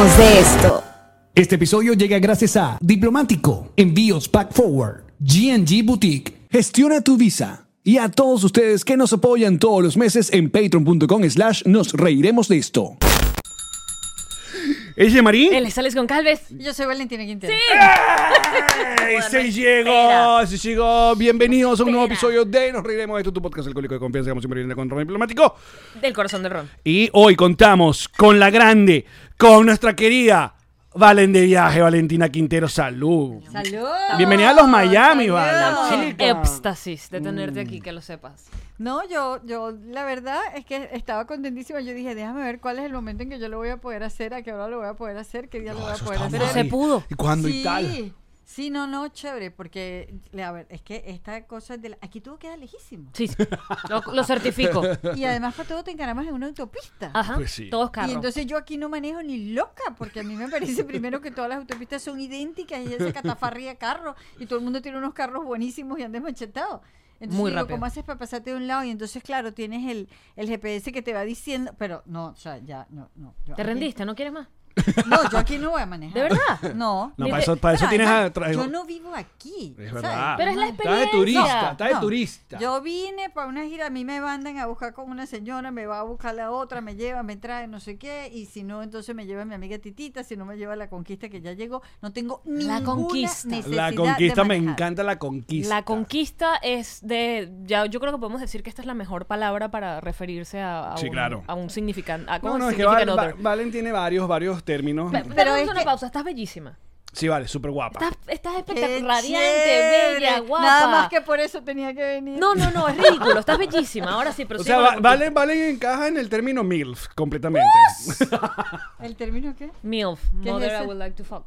De esto. Este episodio llega gracias a Diplomático, Envíos Pack Forward, GNG Boutique, Gestiona tu Visa y a todos ustedes que nos apoyan todos los meses en patreon.com slash nos reiremos de esto. ¿Ella Marín? Él es Alex Goncalves. Yo soy Valentina Quintero. ¡Ay, se llegó! ¡Se llegó! Bienvenidos a un nuevo episodio de Nos Reiremos de esto, tu podcast alcohólico de confianza, como siempre viene con Ron Diplomático. Del corazón del ron. Y hoy contamos con la grande, con nuestra querida Valen de Viaje, Valentina Quintero. ¡Salud! ¡Salud! Bienvenida a los Miami, ¡Salud! Valen. Éxtasis de tenerte aquí, que lo sepas. No, yo, yo, la verdad es que estaba contentísima. Yo dije, déjame ver cuál es el momento en que yo lo voy a poder hacer, a qué hora lo voy a poder hacer, qué día lo voy a poder hacer. Pero se pudo. ¿Y cuándo sí, y tal? Sí, no, no, chévere, porque, le- a ver, es que esta cosa de la- aquí todo queda lejísimo. Sí, lo, lo certifico. Y además para todo te encaramos en una autopista. Ajá. Pues sí. Todos Y carros. entonces yo aquí no manejo ni loca, porque a mí me parece primero que todas las autopistas son idénticas y ese catafarría carro y todo el mundo tiene unos carros buenísimos y andan machetados. Entonces Muy digo, rápido. ¿cómo haces para pasarte de un lado? Y entonces, claro, tienes el, el GPS que te va diciendo, pero no, o sea, ya, no, no. yo ¿Te aquí- rendiste? ¿No quieres más? No, yo aquí no voy a manejar. ¿De verdad? No. No, para eso, para eso Pero tienes además, a... tra- Yo no vivo aquí. Es ¿sabes? verdad. Pero es la Estás de turista, estás de No, turista. Yo vine para una gira, a mí me mandan a buscar con una señora, me va a buscar la otra, me lleva, me trae, no sé qué, y si no, entonces me lleva mi amiga Titita, si no me lleva la conquista que ya llegó, no tengo ninguna conquista. necesidad La conquista, de me manejar. encanta la conquista. La conquista es de. Ya, yo creo que podemos decir que esta es la mejor palabra para referirse a, a Sí, un, claro. a un significante. A, ¿cómo No, no, es que significan Val- other? Va- Valen tiene varios, varios términos. Pe- Pero Pero es una que- pausa, estás bellísima. Sí, vale, súper guapa. Estás, espectacular, radiante, bella, guapa. Nada más que por eso tenía que venir. No, no, no, es ridículo. Estás bellísima. Ahora sí, pero O sea, Va-. Valen, Valen encaja en el término MILF completamente. ¿El término qué? MILF. ¿Qué es Mother I would like to fuck.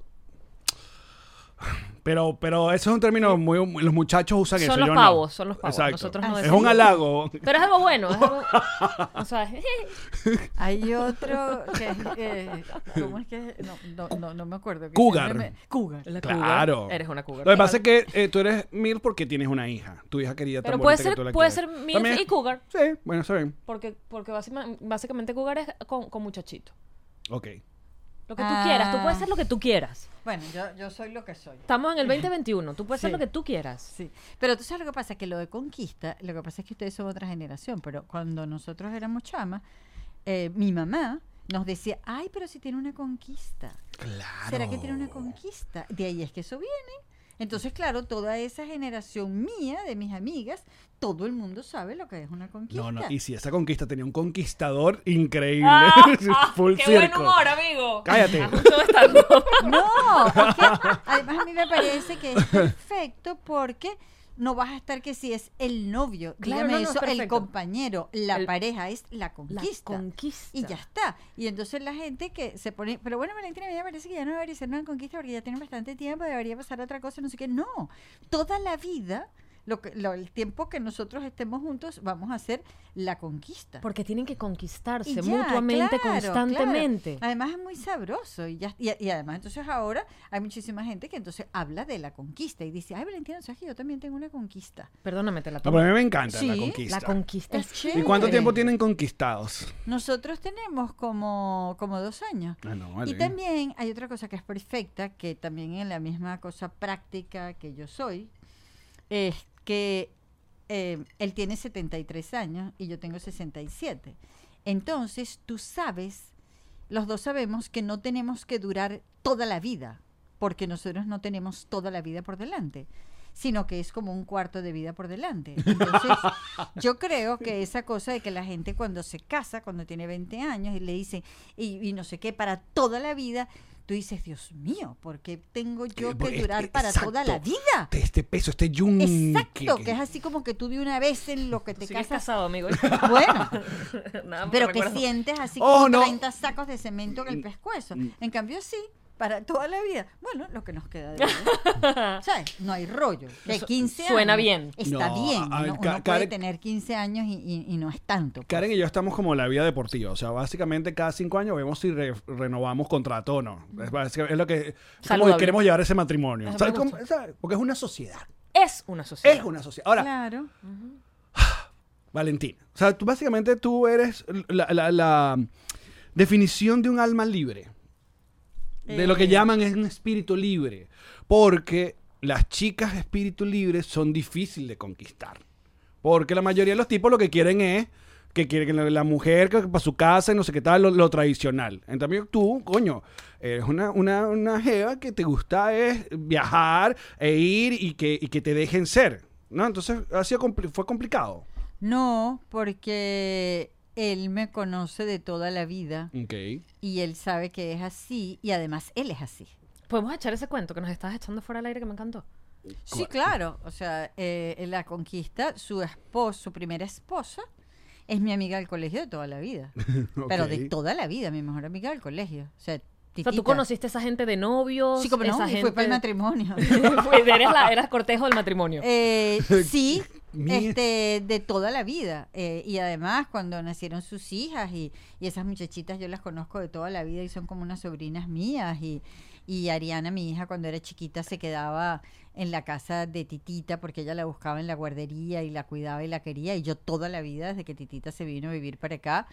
Pero, pero eso es un término muy... Los muchachos usan Son eso, los yo pavos, no. son los pavos. Exacto. Nosotros no es decimos. un halago. Pero es algo bueno. Es algo, o sea, Hay otro que es, eh, ¿cómo es que? No, no, no, no me acuerdo. que Cougar. siempre me- Cougar. la Claro. cougar. Eres una cougar. Lo que pasa es que eh, tú eres MILF porque tienes una hija. Tu hija quería tan Pero puede bonita que ser, tú la puede quieres. ser MILF También- y cougar. Sí, bueno, está bien. Porque, porque básicamente, básicamente cougar es con, con muchachito. Ok. Lo que tú Ah. quieras. Tú puedes ser lo que tú quieras. Bueno, yo, yo soy lo que soy. Estamos en el 2021. Tú puedes ser Sí. lo que tú quieras. Sí, pero tú sabes lo que pasa, que lo de conquista, lo que pasa es que ustedes son otra generación, pero cuando nosotros éramos chamas, eh, mi mamá nos decía, ay, pero si tiene una conquista, Claro. ¿será que tiene una conquista? De ahí es que eso viene. Entonces, claro, toda esa generación mía, de mis amigas, todo el mundo sabe lo que es una conquista. No, no, y si esa conquista tenía un conquistador increíble. Full Ah, ¡Qué buen humor, amigo! Cállate. Stand-up. No, es que además a mí me parece que es perfecto porque no vas a estar que si es el novio, Claro, dígame no, no, es eso, el compañero, la El- pareja es la La conquista. conquista. Y ya está. Y entonces la gente que se pone, pero bueno, Valentina, a mí me parece que ya no debería ser una conquista porque ya tienen bastante tiempo, debería pasar otra cosa, no sé qué. No, toda la vida, lo que, lo- el tiempo que nosotros estemos juntos, vamos a hacer la conquista. Porque tienen que conquistarse ya, mutuamente, claro, constantemente. claro. Además es muy sabroso y, ya, y, y además entonces ahora hay muchísima gente que entonces habla de la conquista y dice, ay Valentina, ¿sabes que yo también tengo una conquista? Perdóname, te la No, tomo. pero a mí me encanta la Sí, conquista. La conquista Es es chévere. ¿Y cuánto tiempo tienen conquistados? Nosotros tenemos como, como dos años. Ah, no, vale. Y también hay otra cosa que es perfecta, que también en la misma cosa práctica que yo soy, es que eh, él tiene 73 años y yo tengo 67. Entonces, tú sabes, los dos sabemos que no tenemos que durar toda la vida, porque nosotros no tenemos toda la vida por delante sino que es como un cuarto de vida por delante. Entonces, yo creo que esa cosa de que la gente cuando se casa, cuando tiene 20 años y le dicen, y, y no sé qué, para toda la vida, tú dices, Dios mío, ¿por qué tengo yo Eh, que eh, durar eh, para toda la vida? Este peso, este yunque. Exacto, que es así como que tú de una vez en lo que te casas. casado, amigo. Bueno, Nada, pero que recuerdo. sientes así Oh, como no. 30 sacos de cemento en el pescuezo. En cambio, sí, para toda la vida. Bueno, lo que nos queda de vida. ¿Sabes? No hay rollo. De Su- 15 suena años bien. Está No, bien. a ver, Uno, puede Karen- tener 15 años y, y- y no es tanto. pues. Karen y yo estamos como la vida deportiva. O sea, básicamente cada cinco años vemos si re- renovamos contrato o no. Es, lo que, es como queremos llevar ese matrimonio. ¿Sabes. Porque es una sociedad. Es una sociedad. Es una sociedad. Ahora, Claro. Valentina. O sea, tú básicamente tú eres la, la- la- definición de un alma libre. De lo que Eh. llaman es un espíritu libre. Porque las chicas espíritu libre son difíciles de conquistar. Porque la mayoría de los tipos lo que quieren es que quieren que la, mujer que para su casa y no sé qué tal, lo, lo tradicional. En cambio, tú, coño, eres una, una, una jeva que te gusta es viajar e ir y que, y que te dejen ser. ¿No? Entonces, ha sido fue complicado. No, porque él me conoce de toda la vida Ok. y él sabe que es así y además él es así. Podemos echar ese cuento que nos estabas echando fuera al aire que me encantó. Sí, claro. O sea, eh, en la conquista, su esposo, su primera esposa, es mi amiga del colegio de toda la vida. Pero de toda la vida, mi mejor amiga del colegio. O sea, O sea, tú conociste a esa gente de novios. Sí, como no, esa y gente... fue para el matrimonio. Eres, la- eras cortejo del matrimonio. Eh, sí. Este, de toda la vida. Eh, y además, cuando nacieron sus hijas y, y esas muchachitas yo las conozco de toda la vida y son como unas sobrinas mías. Y, y Ariana, mi hija, cuando era chiquita se quedaba en la casa de Titita porque ella la buscaba en la guardería y la cuidaba y la quería. Y yo toda la vida, desde que Titita se vino a vivir para acá,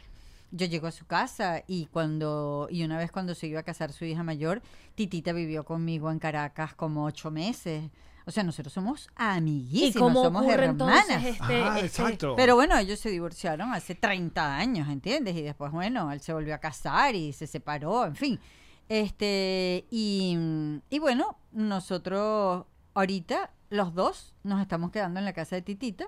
yo llego a su casa y cuando y una vez cuando se iba a casar su hija mayor, Titita vivió conmigo en Caracas como ocho meses. O sea, nosotros somos ¿Y amiguísimos, cómo somos ocurre hermanas. entonces este, Ah, este- exacto. Pero bueno, ellos se divorciaron hace 30 años, ¿entiendes? Y después, bueno, él se volvió a casar y se separó, en fin. Este, y, y bueno, nosotros ahorita, los dos, nos estamos quedando en la casa de Titita,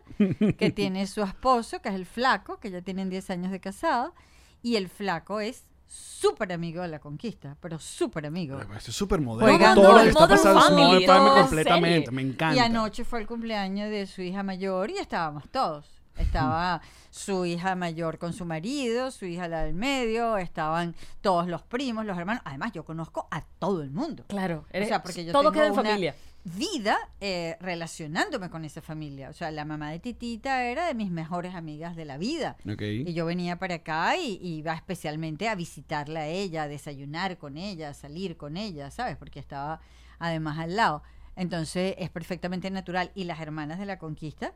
que tiene su esposo, que es el flaco, que ya tienen 10 años de casado, y el flaco es súper amigo de la conquista, pero súper amigo. Eso es súper moderno. Todo lo que está pasando es Family, toda completamente. serie. Me encanta. Y anoche fue el cumpleaños de su hija mayor y estábamos todos. Estaba su hija mayor con su marido, su hija la del medio, estaban todos los primos, los hermanos. Además, yo conozco a todo el mundo. Claro, O eres- sea, porque yo todo tengo queda en una familia. Vida eh, relacionándome con esa familia. O sea, la mamá de Titita era de mis mejores amigas de la vida. Y yo venía para acá y, y iba especialmente a visitarla a ella, a desayunar con ella, a salir con ella, ¿sabes? Porque estaba además al lado. Entonces es perfectamente natural. Y las hermanas de la conquista,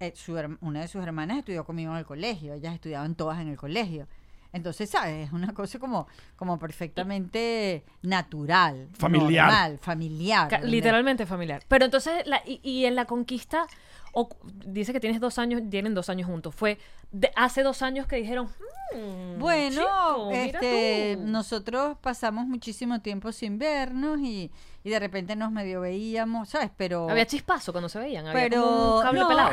eh, su una de sus hermanas estudió conmigo en el colegio, ellas estudiaban todas en el colegio. Entonces, ¿sabes? Es una cosa como, como perfectamente natural. Familiar. normal, familiar. Literalmente familiar. Pero entonces, la- y, y en la conquista, o- dice que tienes dos años, tienen dos años juntos. Fue de- hace dos años que dijeron, "Mm, Bueno, chico, este, tú". nosotros pasamos muchísimo tiempo sin vernos y, y de repente nos medio veíamos, ¿sabes? Pero Había chispazo cuando se veían, había Pero como un cable no. pelado.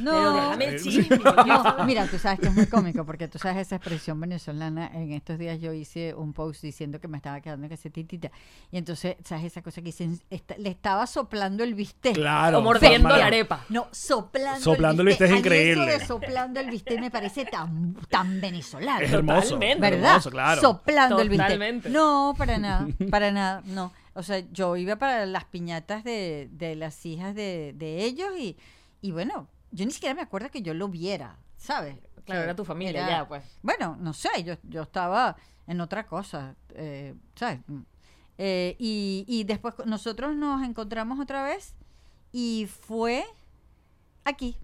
no, Pero déjame el chisme. no, mira, tú sabes que es muy cómico porque tú sabes esa expresión venezolana. En estos días yo hice un post diciendo que me estaba quedando que se titita y entonces, ¿sabes esa cosa que dicen? Le estaba soplando el bistec. Claro. O mordiendo la arepa. No, soplando, Soplando el bistec es A mí eso increíble. soplando el bistec me parece tan, tan venezolano. Es hermoso. Totalmente. ¿Verdad? Hermoso, claro. Soplando el bistec. Totalmente. No, para nada, para nada, no. O sea, yo iba para las piñatas de, de las hijas de, de ellos y, y bueno, yo ni siquiera me acuerdo que yo lo viera, ¿sabes? Claro, Que era tu familia era- ya, pues. Bueno, no sé, yo, yo estaba en otra cosa, eh, ¿sabes? Eh, y, y después nosotros nos encontramos otra vez y fue aquí.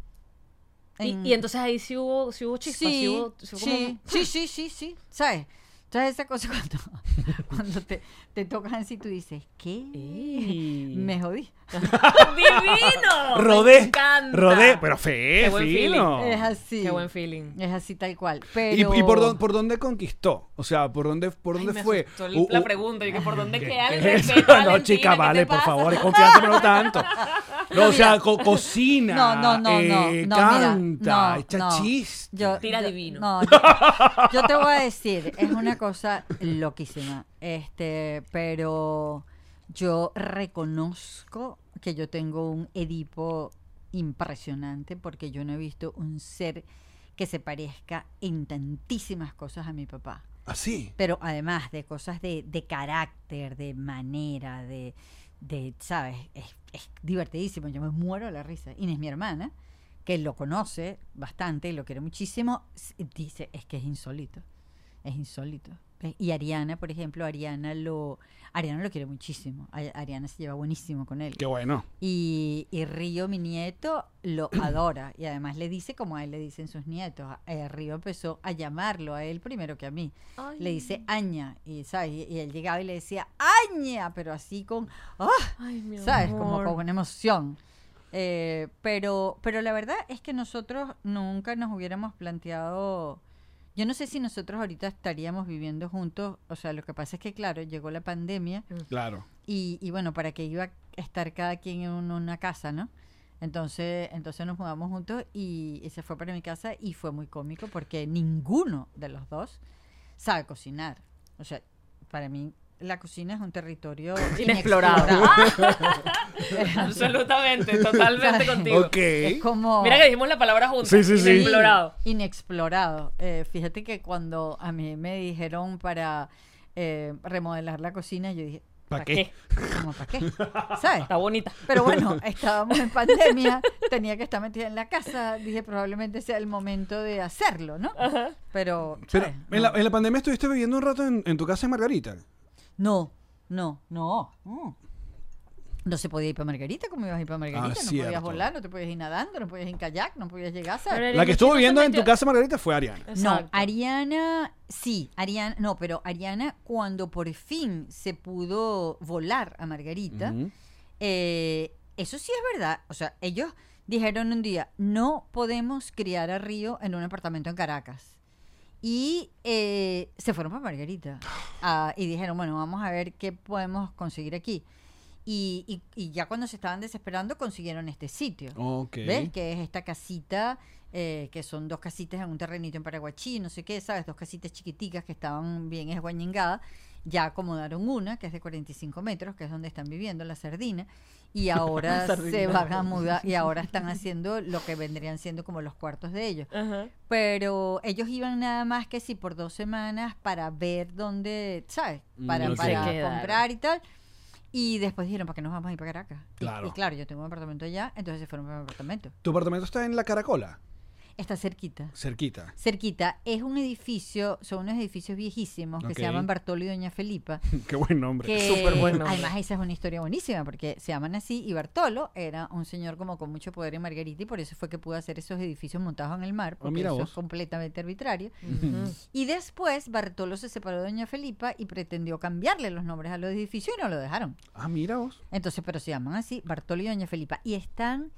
Y, en- y entonces ahí sí hubo, sí hubo chispas, sí, Sí, hubo, sí hubo como sí, un- sí, sí, sí, sí, ¿sabes? ¿Sabes esa cosa cuando, cuando te, te tocan así tú dices, ¿qué? Ey. Me jodí. ¡Divino! Me Rodé. encanta. Rodé, pero fe, Qué buen fino. Es así. Qué buen feeling. Es así tal cual. ¿Y, Pero... y por, dónde, por dónde conquistó? O sea, ¿por dónde, por Ay, dónde me fue? Uh, la uh, pregunta, y que por dónde ¿qué- queda el respeto, No, chica, ¿qué vale, te por pasa? favor, confianza, pero no tanto. No, o sea, co- cocina. No, no, no, no, eh, no, canta, no, echa no. chiste. Yo, Tira yo- divino. No, yo, yo te voy a decir, es una cosa loquísima. Este, pero yo reconozco que yo tengo un Edipo impresionante porque yo no he visto un ser que se parezca en tantísimas cosas a mi papá. Así. Pero además de cosas de, de carácter, de manera, de, de ¿sabes? Es, es divertidísimo, yo me muero de la risa. Inés, mi hermana, que lo conoce bastante y lo quiere muchísimo, dice, es que es insólito, es insólito. Y Ariana, por ejemplo, Ariana lo, Ariana lo quiere muchísimo. Ariana se lleva buenísimo con él. Qué bueno. Y, y Río, mi nieto, lo adora. Y además le dice como a él le dicen sus nietos. Eh, Río empezó a llamarlo a él primero que a mí. Ay. Le dice Aña. Y, ¿sabes? Y, y él llegaba y le decía Aña, pero así con... ¡Ah! Ay, mi ¿sabes? Como con una emoción. Eh, pero, pero la verdad es que nosotros nunca nos hubiéramos planteado. Yo no sé si nosotros ahorita estaríamos viviendo juntos. O sea, lo que pasa es que, claro, llegó la pandemia Claro. y, y bueno, para que iba a estar cada quien en un- una casa, ¿no? Entonces, entonces nos mudamos juntos y, y se fue para mi casa y fue muy cómico porque ninguno de los dos sabe cocinar. O sea, para mí la cocina es un territorio Inexplorado. Absolutamente, totalmente contigo. Ok. Es como Mira que dijimos la palabra juntos. Sí, sí, sí. Inexplorado. inexplorado. Eh, fíjate que cuando a mí me dijeron para eh, remodelar la cocina, yo dije, ¿Para ¿Para qué? ¿cómo para qué? ¿Sabes? Está bonita. Pero bueno, estábamos en pandemia, tenía que estar metida en la casa, dije probablemente sea el momento de hacerlo, ¿no? Pero, Pero ¿sabes? en la, en la pandemia estuviste viviendo un rato en, en tu casa en Margarita. No, no, no. mm. No se podía ir para Margarita, ¿cómo ibas a ir para Margarita? no Ah, cierto. podías volar, no te podías ir nadando, no podías ir en kayak, no podías llegar, La que estuvo viviendo en tu casa Margarita fue Ariana. No. Ariana, sí, Ariana, no, pero Ariana cuando por fin se pudo volar a Margarita, eh, eso sí es verdad, o sea, ellos dijeron un día, no podemos criar a Río en un apartamento en Caracas. Y eh, se fueron para Margarita. Ah, y dijeron, bueno, vamos a ver qué podemos conseguir aquí. Y, y- y ya cuando se estaban desesperando consiguieron este sitio. ¿Ves? Que es esta casita, eh, que son dos casitas en un terrenito en Paraguachí, no sé qué, ¿sabes? Dos casitas chiquiticas que estaban bien esguañingadas. Ya acomodaron una, que es de 45 metros, que es donde están viviendo, la sardina. Y ahora se van a mudar, y ahora están haciendo lo que vendrían siendo como los cuartos de ellos. Ajá. Pero ellos iban nada más que si por dos semanas para ver dónde, ¿sabes? Para, Mm, para comprar y tal. Y después dijeron, ¿para qué nos vamos a ir para Caracas? Y- Claro. Y, claro, yo tengo un apartamento allá, entonces se fueron para mi apartamento. ¿Tu apartamento está en la Caracola? Está cerquita. Cerquita. Cerquita. Es un edificio, son unos edificios viejísimos que se llaman Bartolo y Doña Felipa. Qué buen nombre. Que, Súper buen nombre. Además, esa es una historia buenísima porque se llaman así. Y Bartolo era un señor como con mucho poder en Margarita y por eso fue que pudo hacer esos edificios montados en el mar. Porque Ah, mira eso vos. es completamente arbitrario. Y después Bartolo se separó de Doña Felipa y pretendió cambiarle los nombres a los edificios y no lo dejaron. Ah, mira vos. Entonces, pero se llaman así, Bartolo y Doña Felipa. Y están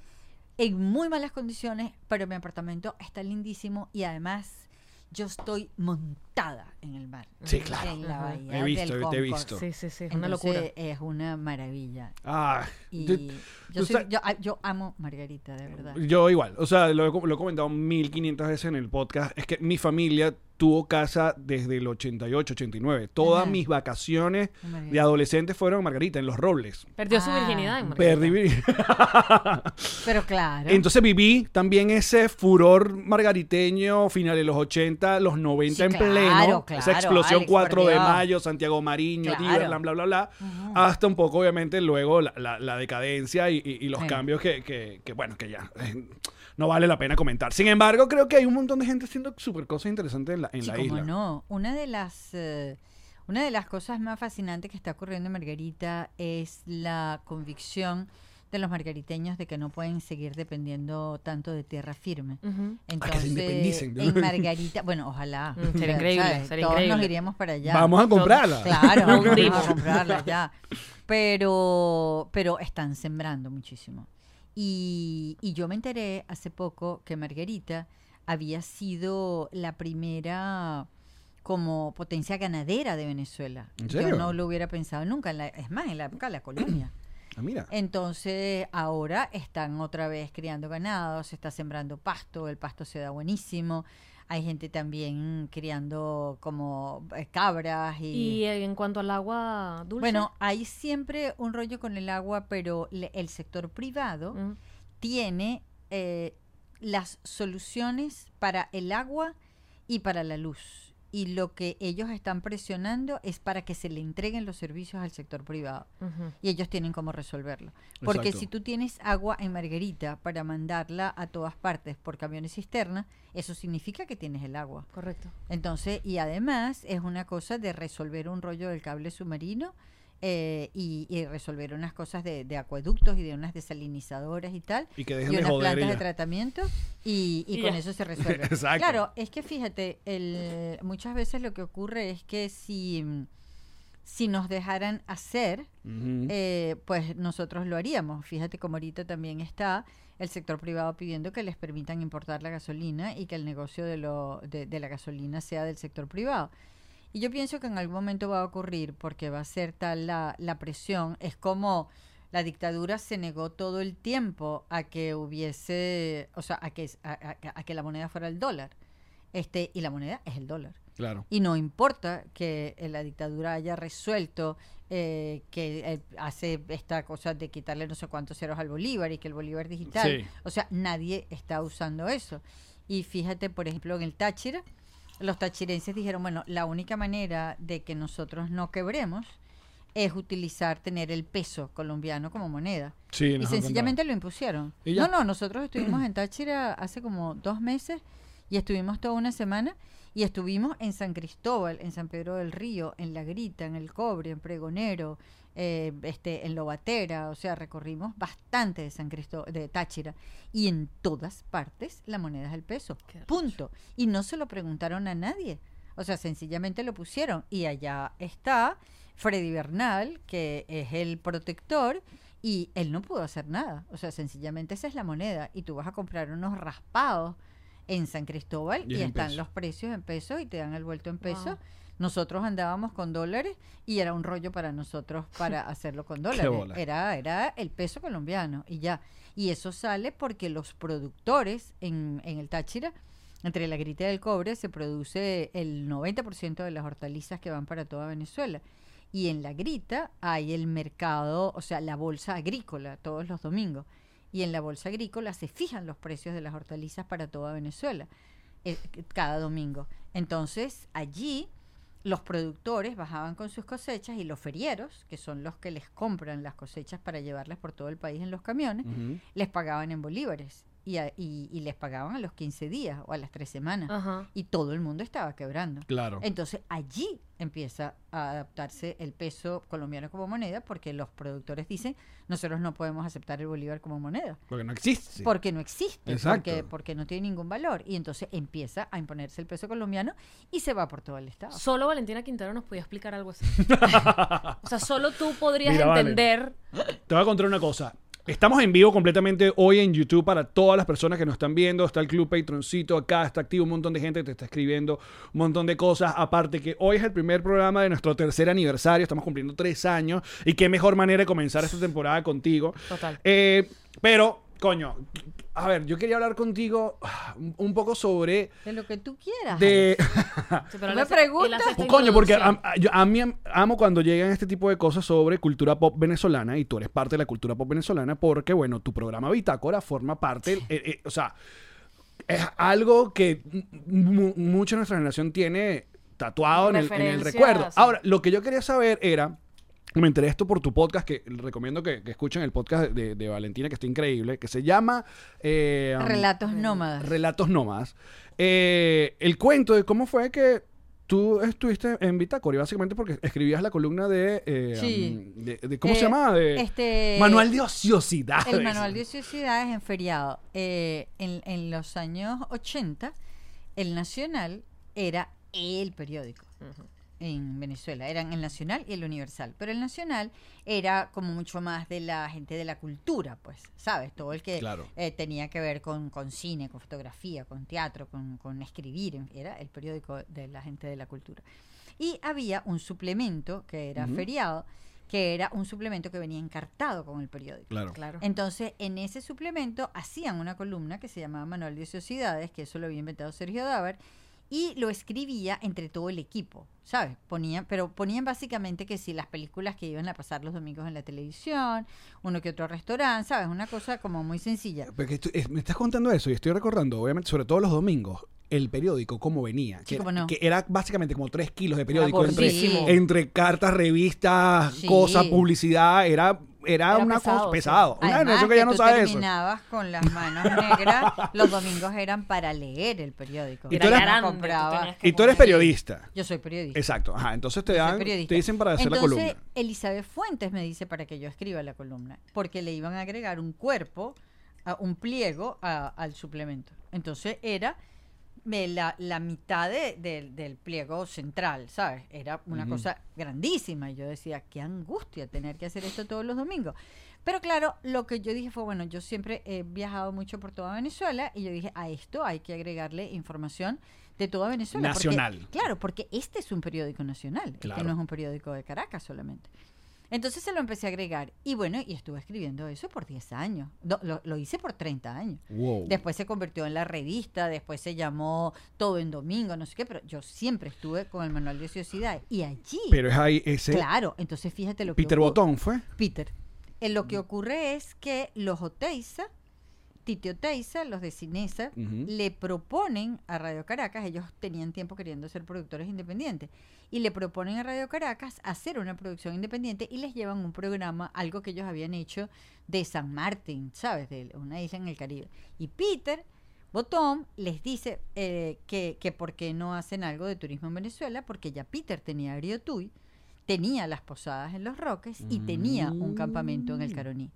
en muy malas condiciones, pero mi apartamento está lindísimo y además yo estoy en el mar. Sí, claro. En la bahía He visto, del te he visto. Sí, sí, sí. Es una Entonces, locura. Es una maravilla. Ah, Y tú- yo, tú soy- yo, ah, yo amo Margarita, de verdad. Yo igual, o sea, lo he, lo he comentado 1500 veces en el podcast, es que mi familia tuvo casa desde el 88, 89. Todas Ajá. mis vacaciones Margarita. de adolescente fueron en Margarita, en Los Robles. Perdió su Ah. virginidad en Margarita. Perdí- Pero claro. Entonces viví también ese furor margariteño, finales de los 80, los 90 Sí, en claro, pleno. Claro, esa explosión Alex, 4 por de mayo, Santiago Mariño, Claro. Tiberland, bla, bla, bla. Hasta un poco, obviamente, luego la, la- la decadencia y, y- y los Sí. cambios que, que- que, bueno, que ya eh, no vale la pena comentar. Sin embargo, creo que hay un montón de gente haciendo súper cosas interesantes en la, en Sí, la cómo isla. no. Una de las eh, una de las cosas más fascinantes que está ocurriendo en Margarita es la convicción de los margariteños de que no pueden seguir dependiendo tanto de tierra firme. Ah, que se Entonces, independicen. en Margarita, bueno, ojalá. Mm, sería increíble, ¿sabes? sería Todos nos iríamos para allá. Vamos a comprarla. Claro, vamos a comprarla ya. Pero, pero están sembrando muchísimo. Y, y yo me enteré hace poco que Margarita había sido la primera como potencia ganadera de Venezuela. ¿En Yo no lo hubiera pensado nunca. en la- es más, en la época de la colonia. Ah, mira. Entonces ahora están otra vez criando ganado, se está sembrando pasto, el pasto se da buenísimo. Hay gente también criando como eh, cabras y... Y en cuanto al agua dulce. Bueno, hay siempre un rollo con el agua, pero le- el sector privado Mm. tiene eh, las soluciones para el agua y para la luz. Y lo que ellos están presionando es para que se le entreguen los servicios al sector privado. Y ellos tienen cómo resolverlo. Porque Exacto. si tú tienes agua en Margarita para mandarla a todas partes por camiones cisterna, eso significa que tienes el agua. Correcto. Entonces, y además es una cosa de resolver un rollo del cable submarino eh, y, y resolver unas cosas de, de acueductos y de unas desalinizadoras y tal. Y que dejen y de unas joder plantas de tratamiento y, y Y con ya. eso se resuelve. Exacto. Claro, es que fíjate, el, muchas veces lo que ocurre es que si, si nos dejaran hacer, eh, pues nosotros lo haríamos. Fíjate como ahorita también está el sector privado pidiendo que les permitan importar la gasolina y que el negocio de, lo, de, de la gasolina sea del sector privado. Y yo pienso que en algún momento va a ocurrir porque va a ser tal la, la presión. Es como la dictadura se negó todo el tiempo a que hubiese, o sea, a que, a, a- a que la moneda fuera el dólar. Este, y la moneda es el dólar. Claro. Y no importa que eh, la dictadura haya resuelto eh, que eh, hace esta cosa de quitarle no sé cuántos ceros al Bolívar y que el Bolívar digital. Sí. O sea, nadie está usando eso. Y fíjate, por ejemplo, en el Táchira, los tachirenses dijeron, bueno, la única manera de que nosotros no quebremos es utilizar, tener el peso colombiano como moneda. Sí, Y sencillamente lo impusieron. No, no, nosotros estuvimos en Táchira hace como dos meses y estuvimos toda una semana y estuvimos en San Cristóbal, en San Pedro del Río, en La Grita, en El Cobre, en Pregonero, eh, este, en Lobatera, o sea, recorrimos bastante de San Cristóbal, de Táchira y en todas partes la moneda es el peso, Qué punto. Y no se lo preguntaron a nadie, o sea, sencillamente lo pusieron y allá está Freddy Bernal, que es el protector y él no pudo hacer nada. O sea, sencillamente esa es la moneda. Y tú vas a comprar unos raspados en San Cristóbal Y están peso. los precios en pesos y te dan el vuelto en peso. Wow. Nosotros andábamos con dólares y era un rollo para nosotros para hacerlo con dólares. Era, era el peso colombiano y ya. Y eso sale porque los productores en, en el Táchira, entre la grita y el cobre, se produce el 90% de las hortalizas que van para toda Venezuela. Y en la grita hay el mercado, o sea, la bolsa agrícola todos los domingos. Y en la bolsa agrícola se fijan los precios de las hortalizas para toda Venezuela eh, cada domingo. Entonces, allí los productores bajaban con sus cosechas y los ferieros, que son los que les compran las cosechas para llevarlas por todo el país en los camiones, les pagaban en bolívares y, a- y- y les pagaban a los 15 días o a las 3 semanas. Ajá. Y todo el mundo estaba quebrando. Claro. Entonces allí empieza a adaptarse el peso colombiano como moneda porque los productores dicen nosotros no podemos aceptar el bolívar como moneda Porque no existe. porque no existe, Exacto. porque, porque no tiene ningún valor y entonces empieza a imponerse el peso colombiano y se va por todo el estado. Solo Valentina Quintero nos podía explicar algo así. o sea, solo tú podrías Mira, vale. entender. Te voy a contar una cosa. Estamos en vivo completamente hoy en YouTube para todas las personas que nos están viendo. Está el Club Patroncito acá, está activo un montón de gente que te está escribiendo un montón de cosas. Aparte que hoy es el primer programa de nuestro tercer aniversario, estamos cumpliendo tres años y qué mejor manera de comenzar esta temporada contigo. Total. Eh, pero, coño, a ver, yo quería hablar contigo un, poco sobre... De lo que tú quieras. De, Sí, pero ¿Me preguntas? Pues, coño, porque a, a- yo- a mí am- amo cuando llegan este tipo de cosas sobre cultura pop venezolana y tú eres parte de la cultura pop venezolana porque, bueno, tu programa Bitácora forma parte, eh, eh, o sea, es algo que mu- mucha de nuestra generación tiene tatuado en el, en el Referencia, recuerdo. sí. Ahora, lo que yo quería saber era, me enteré esto por tu podcast, que recomiendo que, que escuchen el podcast de, de Valentina, que está increíble, que se llama... eh, um, Relatos nómadas. Relatos Nómadas. Eh, el cuento de cómo fue que tú estuviste en Bitácora, y básicamente porque escribías la columna de... eh, Sí. um, de- de- ¿Cómo se llama? De este- Manual de Ociosidades. El manual de ociosidades en feriado. Eh, en, en los años 80, el Nacional era el periódico en Venezuela. Eran el Nacional y el Universal. Pero el Nacional era como mucho más de la gente de la cultura, pues, ¿sabes? Todo el que Claro. eh, tenía que ver con, con cine, con fotografía, con teatro, con, con escribir. Era el periódico de la gente de la cultura. Y había un suplemento que era feriado, que era un suplemento que venía encartado con el periódico. Claro. Claro. Entonces, en ese suplemento hacían una columna que se llamaba Manual de Ociosidades, que eso lo había inventado Sergio Davar, y lo escribía entre todo el equipo, ¿sabes? Ponían, pero ponían básicamente que si las películas que iban a pasar los domingos en la televisión, uno que otro restaurante, ¿sabes? Una cosa como muy sencilla. Porque tú- es- me estás contando eso y estoy recordando, obviamente, sobre todo los domingos. el periódico cómo venía. Sí, que, cómo no. que era básicamente como tres kilos de periódico entre, cartas, revistas, Sí. cosas, publicidad. Era, era, Era una pesado, cosa sí. pesado. Una Además, generación que ya no tú sabe eso. terminabas con las manos negras, los domingos eran para leer el periódico. Y tú eres- grande, tú compraba- tenías que Y tú eres poner- periodista. Yo soy periodista. Exacto. Ajá. Entonces te dan, te dicen para hacer la Entonces, columna. Elizabeth Fuentes me dice para que yo escriba la columna, porque le iban a agregar un cuerpo, a- un pliego a- al suplemento. Entonces era la, la mitad de- del- del pliego central, ¿sabes? Era una cosa grandísima. Y yo decía, qué angustia tener que hacer esto todos los domingos. Pero claro, lo que yo dije fue, bueno, yo siempre he viajado mucho por toda Venezuela y yo dije, a esto hay que agregarle información de toda Venezuela. porque- Nacional. claro, porque este es un periódico nacional, este Claro. no es un periódico de Caracas solamente. Entonces se lo empecé a agregar. Y bueno, y estuve escribiendo eso por 10 años. No, lo, lo hice por 30 años. Wow. Después se convirtió en la revista, después se llamó Todo en Domingo, no sé qué, pero yo siempre estuve con el manual de ociosidad. Y allí, Pero es ahí ese. claro, entonces fíjate lo que Peter. Botón fue. Peter. Eh, lo que ocurre es que los Oteiza, Titi Oteiza, los de Cinesa, le proponen a Radio Caracas, ellos tenían tiempo queriendo ser productores independientes, y le proponen a Radio Caracas hacer una producción independiente y les llevan un programa, algo que ellos habían hecho de San Martín, ¿sabes? De una isla en el Caribe. Y Peter Botón les dice eh, que, que por qué no hacen algo de turismo en Venezuela, porque ya Peter tenía Ariotuy, tenía las posadas en los Roques y tenía un campamento en el Caroní.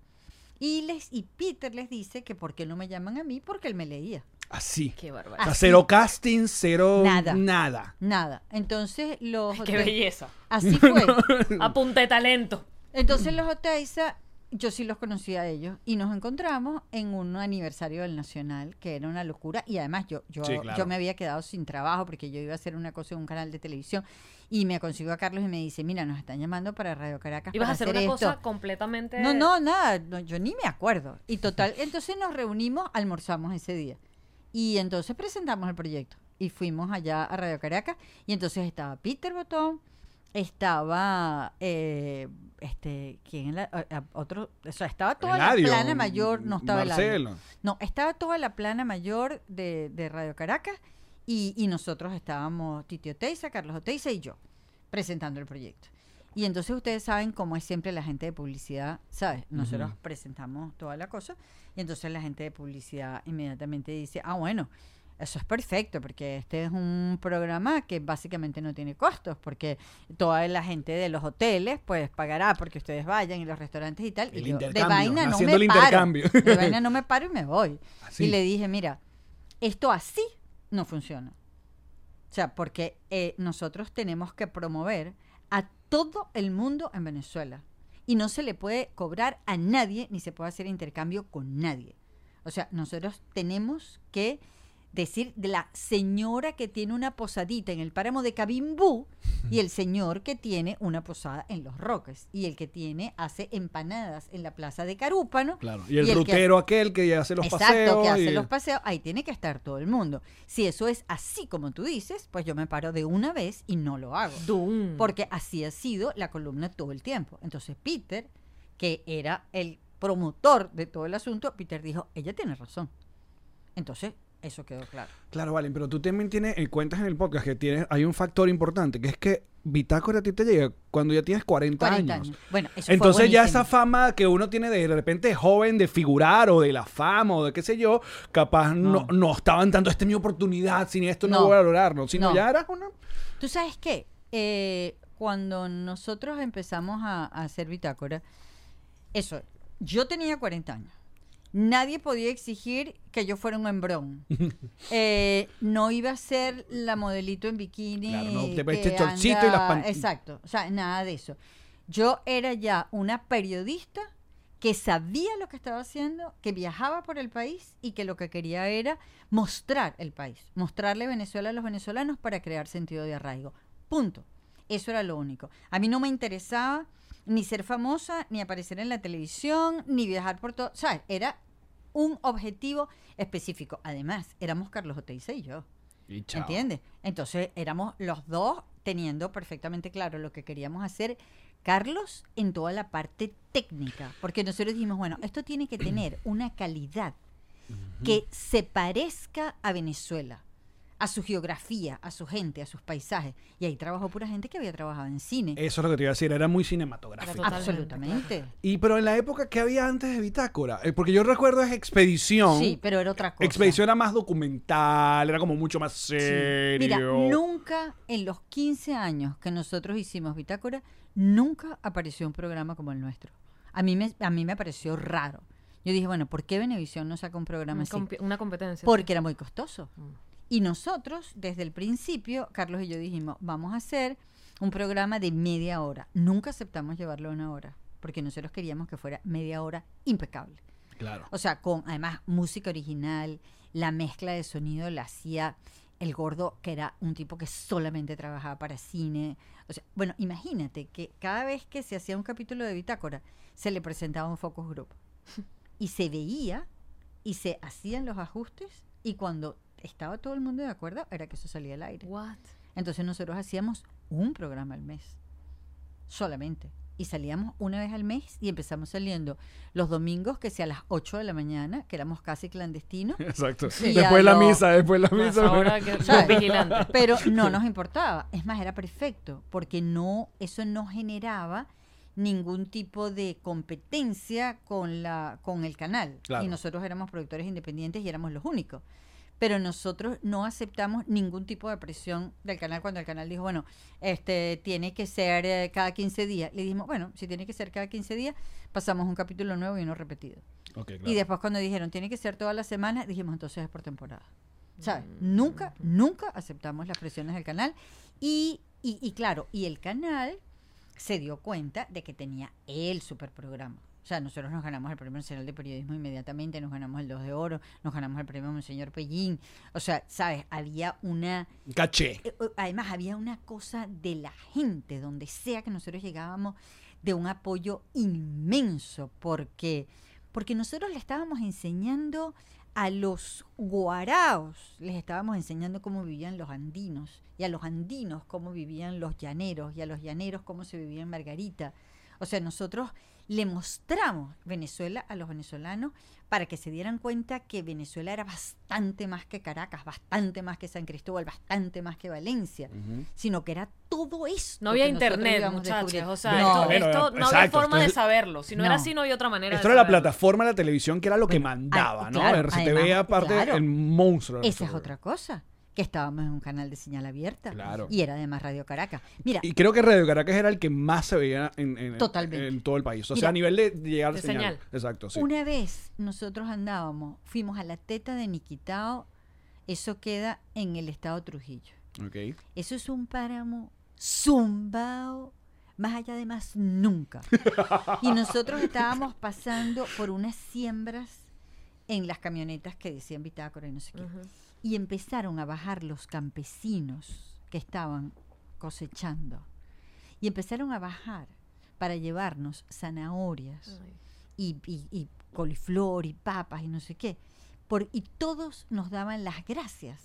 Y, les, y Peter les dice que por qué no me llaman a mí, porque él me leía. Así. Qué O barbaridad. sea, Así. cero casting, cero Nada. nada. Nada. Entonces los Qué belleza. Así fue. A punta de talento. Entonces los Oteiza, yo sí los conocía a ellos y nos encontramos en un aniversario del Nacional, que era una locura. Y además yo, yo, Sí, claro. yo me había quedado sin trabajo porque yo iba a hacer una cosa en un canal de televisión y me consigo a Carlos y me dice, mira, nos están llamando para Radio Caracas. Ibas a hacer una esto". cosa completamente. No, no, nada, no, yo ni me acuerdo. Y total, entonces nos reunimos, almorzamos ese día. Y entonces presentamos el proyecto. Y fuimos allá a Radio Caracas. Y entonces estaba Peter Botón, estaba, eh, este, ¿quién era? Otro, o sea, estaba toda Eladio, la plana mayor, no estaba Eladio. No, estaba toda la plana mayor de, de Radio Caracas y, y nosotros estábamos Titi Oteiza, Carlos Oteiza y yo presentando el proyecto. Y entonces ustedes saben cómo es siempre la gente de publicidad, ¿sabes? Nosotros presentamos toda la cosa y entonces la gente de publicidad inmediatamente dice, ah, bueno, eso es perfecto porque este es un programa que básicamente no tiene costos porque toda la gente de los hoteles pues pagará porque ustedes vayan y los restaurantes y tal. El y yo, de vaina no haciendo me el paro. De vaina no me paro y me voy. Así. Y le dije, mira, esto así no funciona. O sea, porque eh, nosotros tenemos que promover a todo el mundo en Venezuela. Y no se le puede cobrar a nadie, ni se puede hacer intercambio con nadie. O sea, nosotros tenemos que decir de la señora que tiene una posadita en el páramo de Cabimbú y el señor que tiene una posada en Los Roques y el que tiene hace empanadas en la plaza de Carúpano Claro. Y el que- rutero aquel que hace los Exacto, paseos. que hace y- los paseos, ahí tiene que estar todo el mundo. Si eso es así como tú dices, pues yo me paro de una vez y no lo hago. Porque así ha sido la columna todo el tiempo. Entonces Peter, que era el promotor de todo el asunto, Peter dijo, ella tiene razón. Entonces, eso quedó claro. Claro, vale, pero tú también tienes, eh, cuentas en el podcast que tienes, hay un factor importante, que es que Bitácora a ti te llega cuando ya tienes 40, 40 años. años. Bueno, eso fue Entonces ya esa fama que uno tiene de, repente joven de figurar o de la fama o de qué sé yo, capaz no, No. no estaban tanto, esta es mi oportunidad, sin esto no, No. voy a lograrlo, sino No. ya eras una... ¿Tú sabes qué? Eh, cuando nosotros empezamos a, a hacer bitácora, eso, yo tenía 40 años. Nadie podía exigir que yo fuera un hembrón. Eh, no iba a ser la modelito en bikini. Claro, no te que vestes chorcito y las pan- Exacto, o sea, nada de eso. Yo era ya una periodista que sabía lo que estaba haciendo, que viajaba por el país y que lo que quería era mostrar el país, mostrarle Venezuela a los venezolanos para crear sentido de arraigo. Punto. Eso era lo único. A mí no me interesaba ni ser famosa, ni aparecer en la televisión, ni viajar por todo. ¿Sabes? Era un objetivo específico. Además, éramos Carlos Oteiza y yo. Y. ¿Entiendes? Entonces éramos los dos teniendo perfectamente claro lo que queríamos hacer. Carlos en toda la parte técnica, porque nosotros dijimos, bueno, esto tiene que tener una calidad que se parezca a Venezuela. A su geografía, a su gente, a sus paisajes. Y ahí trabajó pura gente que había trabajado en cine. Eso es lo que te iba a decir, era muy cinematográfico. Era Absolutamente. Y pero en la época que había antes de Bitácora, Eh, porque yo recuerdo es Expedición. Sí, pero era otra cosa. Expedición era más documental, era como mucho más Sí. serio. Mira, nunca en los 15 años que nosotros hicimos Bitácora, nunca apareció un programa como el nuestro. A mí me, a mí me pareció raro. Yo dije, bueno, ¿por qué Venevisión no saca un programa Un así? una competencia. Porque era muy costoso. Mm. Y nosotros, desde el principio, Carlos y yo dijimos, vamos a hacer un programa de media hora. Nunca aceptamos llevarlo a una hora, porque nosotros queríamos que fuera media hora impecable. Claro. O sea, con además música original, la mezcla de sonido la hacía el gordo, que era un tipo que solamente trabajaba para cine. O sea, bueno, imagínate que cada vez que se hacía un capítulo de Bitácora, se le presentaba un focus group. Y se veía y se hacían los ajustes y cuando estaba todo el mundo de acuerdo, era que eso salía al aire. What? Entonces nosotros hacíamos un programa al mes, solamente. Y salíamos una vez al mes y empezamos saliendo los domingos, que sea a las 8 de la mañana, que éramos casi clandestinos. Exacto. Sí, después la lo- misa, después de la misa. ahora que ¿sabes? los vigilantes. Pero no nos importaba. Es más, era perfecto, porque no, eso no generaba ningún tipo de competencia con la, con el canal. Claro. Y nosotros éramos productores independientes y éramos los únicos. Pero nosotros no aceptamos ningún tipo de presión del canal cuando el canal dijo, bueno, este tiene que ser eh, cada 15 días. Le dijimos, bueno, si tiene que ser cada 15 días, pasamos un capítulo nuevo y uno repetido. Claro. Y después cuando dijeron, tiene que ser toda la semana, dijimos, entonces es por temporada. ¿Sabes? Nunca, nunca aceptamos las presiones del canal. Y, y, y claro, y el canal se dio cuenta de que tenía el super programa. O sea, nosotros nos ganamos el Premio Nacional de Periodismo inmediatamente, nos ganamos el 2 de Oro, nos ganamos el Premio Monseñor Pellín. O sea, ¿sabes? Había una... Caché. Eh, eh, Además, había una cosa de la gente, donde sea que nosotros llegábamos, de un apoyo inmenso, porque, porque nosotros le estábamos enseñando a los guaraos, les estábamos enseñando cómo vivían los andinos, y a los andinos cómo vivían los llaneros, y a los llaneros cómo se vivía en Margarita. O sea, nosotros le mostramos Venezuela a los venezolanos para que se dieran cuenta que Venezuela era bastante más que Caracas, bastante más que San Cristóbal, bastante más que Valencia, sino que era todo esto. No había internet, muchachos. O sea, No. esto, Bueno, esto no había exacto, forma esto de saberlo. Si no, No. era así, no había otra manera Esto de era la plataforma de la televisión que era lo que Bueno, mandaba, ¿no? claro, RCTV además, aparte claro. el monstruo. Esa es otra cosa, que estábamos en un canal de señal abierta. Claro. Y era además Radio Caracas. Mira, Y creo que Radio Caracas era el que más se veía en, en- Totalmente. en todo el país. O Mira, sea, a nivel de llegar de señal. señal. Exacto, sí. Una vez nosotros andábamos, fuimos a la teta de Niquitao, eso queda en el estado Trujillo. Ok. Eso es un páramo zumbao, más allá de más nunca. y nosotros estábamos pasando por unas siembras en las camionetas que decían bitácora y no sé qué. Y empezaron a bajar los campesinos que estaban cosechando. Y empezaron a bajar para llevarnos zanahorias y, y- y coliflor y papas y no sé qué. Por, y todos nos daban las gracias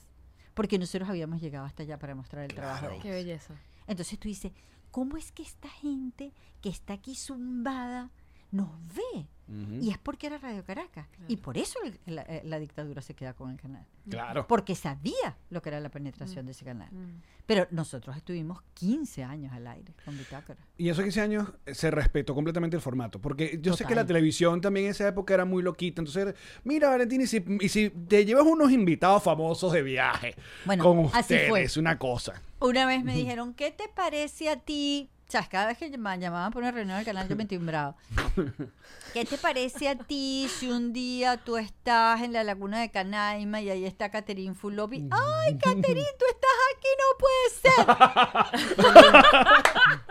porque nosotros habíamos llegado hasta allá para mostrar el trabajo de Claro. ellos. Qué belleza. Entonces tú dices, ¿cómo es que esta gente que está aquí zumbada nos ve? Y es porque era Radio Caracas. Y por eso el- la, eh, la dictadura se queda con el canal. Claro. Porque sabía lo que era la penetración de ese canal. Mm. Pero nosotros estuvimos 15 años al aire con Bitácora. Y esos 15 años eh, se respetó completamente el formato. Porque yo sé que la televisión también en esa época era muy loquita. Entonces, mira, Valentín, y si, y si te llevas unos invitados famosos de viaje Bueno, con así ustedes, fue. es una cosa. Una vez me dijeron, ¿qué te parece a ti? O sea, cada vez que me llamaban por una reunión del canal, yo me timbraba. ¿Qué te parece a ti si un día tú estás en la laguna de Canaima y ahí está Catherine Fulopi? ¡Ay, Catherine, tú estás aquí! ¡No puede ser!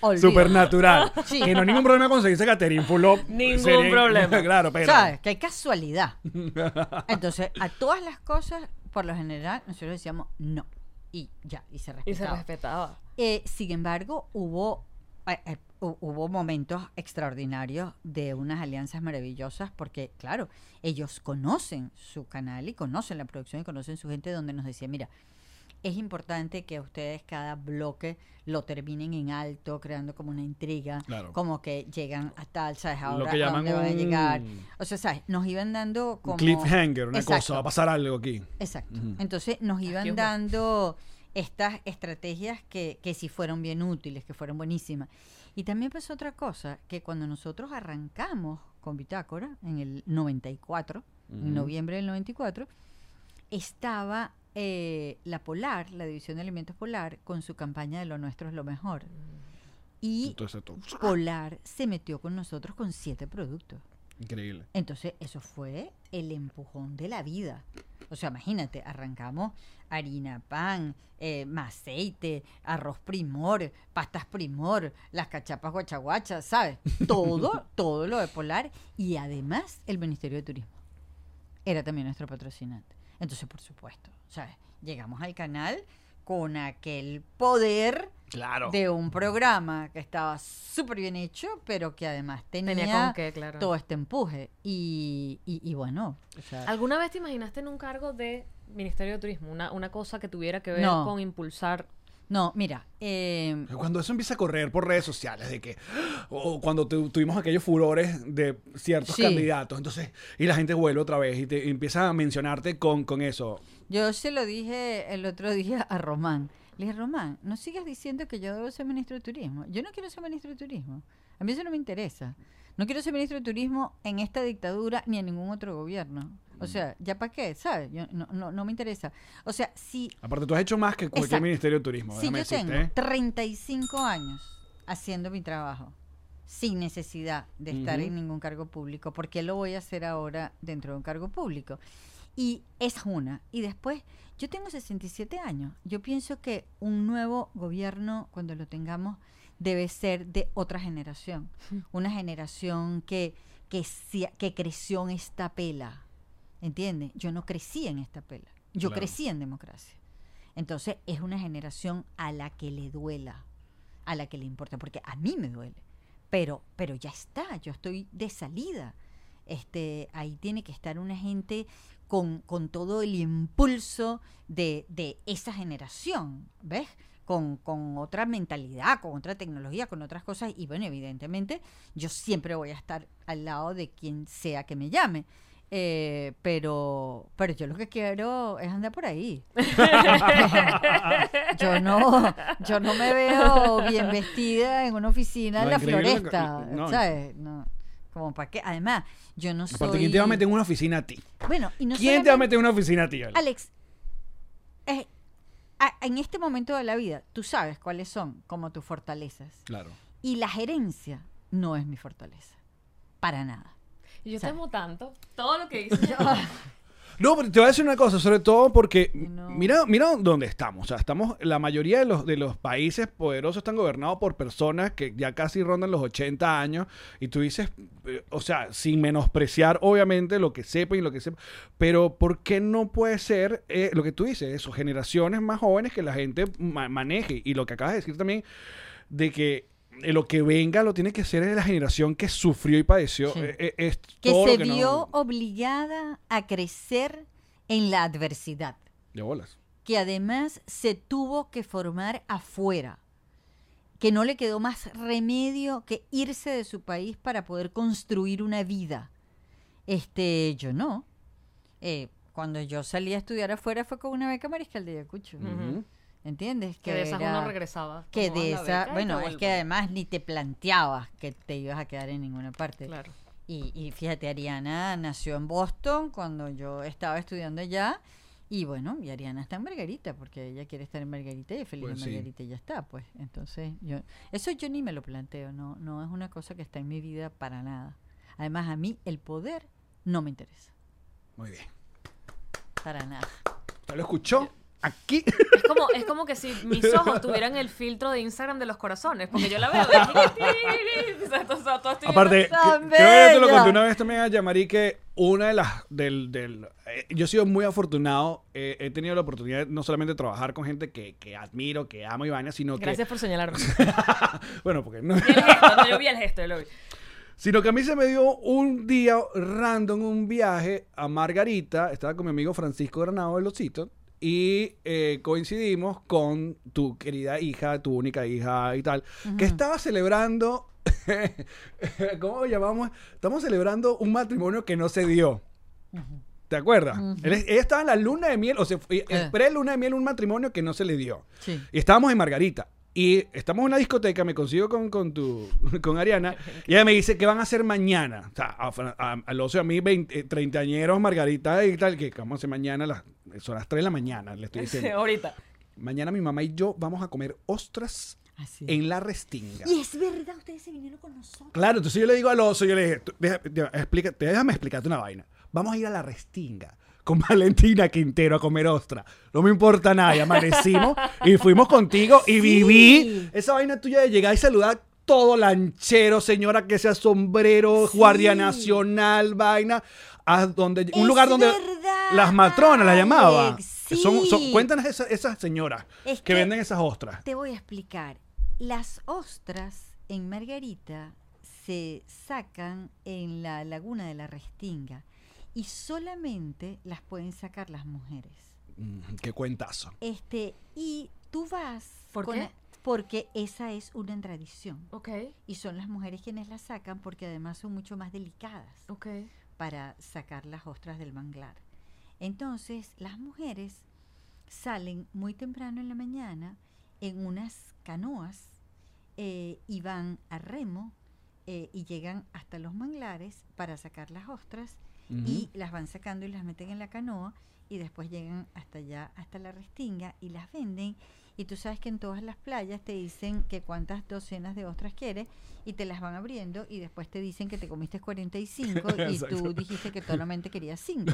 Olvídate. Supernatural. Sí. Que no hay ningún problema conseguirse Catherine Fulop. Ningún problema. claro, pero. ¿Sabes? ¡Qué casualidad! Entonces, a todas las cosas, por lo general, nosotros decíamos no. Y ya, y se Y se respetaba. Eh, sin embargo, hubo, eh, eh, hu- hubo momentos extraordinarios de unas alianzas maravillosas porque, claro, ellos conocen su canal y conocen la producción y conocen su gente donde nos decía, mira, es importante que ustedes cada bloque lo terminen en alto, creando como una intriga, Claro. como que llegan a tal, ¿sabes? Lo Ahora que a llaman dónde van a llegar. O sea, ¿sabes? Nos iban dando como... Un cliffhanger, una Exacto. cosa, va a pasar algo aquí. Exacto. Entonces nos iban dando estas estrategias que, que sí fueron bien útiles, que fueron buenísimas. Y también pasó otra cosa, que cuando nosotros arrancamos con Bitácora en el 94, en Ujú. noviembre del 94, estaba eh, la Polar, la División de Alimentos Polar, con su campaña de lo nuestro es lo mejor. Y Entonces, esto, Polar se metió con nosotros con siete productos. increíble. Entonces, eso fue el empujón de la vida. O sea, imagínate, arrancamos harina, pan, eh, aceite, arroz primor, pastas primor, las cachapas guachaguachas, ¿sabes? Todo, todo lo de Polar y además el Ministerio de Turismo. Era también nuestro patrocinante. Entonces, por supuesto, ¿sabes? Llegamos al canal con aquel poder Claro. de un programa que estaba súper bien hecho, pero que además tenía, Tenía con qué, claro. todo este empuje. Y, y, y bueno, o sea, ¿Alguna vez te imaginaste en un cargo de Ministerio de Turismo? Una, una cosa que tuviera que ver No. con impulsar. No, mira, eh, Cuando eso empieza a correr por redes sociales, de que, o cuando tu- tuvimos aquellos furores de ciertos Sí. candidatos, entonces, y la gente vuelve otra vez y te y empieza a mencionarte con, con eso. yo se lo dije el otro día a Román. Le dije, Román, no sigas diciendo que yo debo ser ministro de Turismo. Yo no quiero ser ministro de Turismo. A mí eso no me interesa. No quiero ser ministro de Turismo en esta dictadura ni en ningún otro gobierno. O sea, ¿ya para qué? ¿Sabes? Yo, no, no, no me interesa. O sea, si Aparte, tú has hecho más que cualquier Exacto. ministerio de turismo. Si yo decirte, tengo ¿eh? 35 años haciendo mi trabajo sin necesidad de estar en ningún cargo público, ¿por qué lo voy a hacer ahora dentro de un cargo público? Y es una. Y después, yo tengo 67 años. Yo pienso que un nuevo gobierno, cuando lo tengamos, debe ser de otra generación. Una generación que, que creció en esta pela. ¿Entiendes? Yo no crecí en esta pela. Yo Claro. crecí en democracia. Entonces es una generación a la que le duela, a la que le importa, porque a mí me duele. Pero, pero ya está, yo estoy de salida. Este, ahí tiene que estar una gente con, con todo el impulso de, de esa generación, ¿ves? Con, con otra mentalidad, con otra tecnología, con otras cosas. Y bueno, evidentemente, yo siempre voy a estar al lado de quien sea que me llame. Eh, pero, pero yo lo que quiero es andar por ahí. yo no, yo no me veo bien vestida en una oficina en la floresta, no. ¿sabes? No, como para qué. Además, yo no Aparte, soy. ¿quién te va a meter en una oficina a ti? Bueno, y no ¿Quién te va a meter en una oficina a ti? Ale? Alex, eh, a- en este momento de la vida, tú sabes cuáles son como tus fortalezas. Claro. Y la gerencia no es mi fortaleza. Para nada. Yo O sea- te amo tanto. Todo lo que dices. No, pero te voy a decir una cosa, sobre todo porque No. mira, mira dónde estamos. O sea, estamos, la mayoría de los, de los países poderosos están gobernados por personas que ya casi rondan los 80 años. Y tú dices, eh, o sea, sin menospreciar, obviamente, lo que sepan y lo que sepan. Pero, ¿por qué no puede ser eh, lo que tú dices? Eso, generaciones más jóvenes que la gente ma- maneje. Y lo que acabas de decir también, de que lo que venga lo tiene que ser de la generación que sufrió y padeció. Sí. Eh, eh, es Que todo se no- vio obligada a crecer en la adversidad. De bolas. que además se tuvo que formar afuera, que no le quedó más remedio que irse de su país para poder construir una vida. Este, yo no. Eh, cuando yo salí a estudiar afuera fue con una beca mariscal de Ayacucho. ¿Entiendes? que de esas era- uno regresaba. Que de "Ah, la esa, bueno, es vuelvo". que además ni te planteabas que te ibas a quedar en ninguna parte. Claro. Y, y fíjate, Ariana nació en Boston cuando yo estaba estudiando allá. Y bueno, y Ariana está en Margarita, porque ella quiere estar en Margarita y es feliz Pues en sí. Margarita y ya está, pues. Entonces, yo, eso yo ni me lo planteo, no, no es una cosa que está en mi vida para nada. Además, a mí el poder no me interesa, Muy bien. para nada. ¿Usted lo escuchó? Aquí. Es como, es como que si mis ojos tuvieran el filtro de Instagram de los corazones, porque yo la veo. o sea, todo- estoy Aparte, que- ¡Tan creo que te lo conté una vez también a Yamari que una de las del, del eh, yo he sido muy afortunado, eh, he tenido la oportunidad no solamente de trabajar con gente que, que admiro, que amo y vaina, sino Gracias por señalarme. que bueno, porque no, Vi el gesto, no, yo vi el gesto, yo lo vi. sino que a mí se me dio un día random un viaje a Margarita, estaba con mi amigo Francisco Granado de Losito y eh, coincidimos con tu querida hija, tu única hija y tal, que estaba celebrando, ¿cómo lo llamamos? Estamos celebrando un matrimonio que no se dio. ¿Te acuerdas? Él- ella estaba en la luna de miel, o sea, fue- Eh. pre-luna de miel un matrimonio que no se le dio. Sí. Y estábamos en Margarita. Y estamos en una discoteca, me consigo con, con tu, con Ariana, y ella me dice que van a hacer mañana. O sea, a, a, ocio, a mí, 20, treintañeros, Margarita y tal, que vamos a hacer mañana, las, son las 3 de la mañana, le estoy diciendo. ahorita. Mañana mi mamá y yo vamos a comer ostras Así. en la restinga. Y es verdad, ustedes se vinieron con nosotros. Claro, entonces yo le digo al oso, yo le dije, deja- deja- explica- déjame explicarte una vaina. Vamos a ir a la restinga con Valentina Quintero a comer ostra. No me importa nada, y amanecimos y fuimos contigo y Sí. viví esa vaina tuya de llegar y saludar todo lanchero, señora que sea sombrero, Sí. guardia nacional, vaina, a donde un Es lugar donde verdad, las matronas la llamaba. Alex, Son, son- sí. cuéntanos esa- esas señoras Es que que- venden esas ostras. Te voy a explicar. Las ostras en Margarita se sacan en la laguna de la Restinga y solamente las pueden sacar las mujeres. Mm, qué cuentazo. Este, y tú vas ¿Por con qué? la- porque esa es una tradición. Ok, Y son las mujeres quienes las sacan porque además son mucho más delicadas ok. Para sacar las ostras del manglar. Entonces, las mujeres salen muy temprano en la mañana en unas canoas eh, y van a remo eh, y llegan hasta los manglares para sacar las ostras y las van sacando y las meten en la canoa y después llegan hasta allá, hasta la restinga y las venden. Y tú sabes que en todas las playas te dicen que cuántas docenas de ostras quieres y te las van abriendo y después te dicen que te comiste 45 y tú dijiste que solamente querías 5.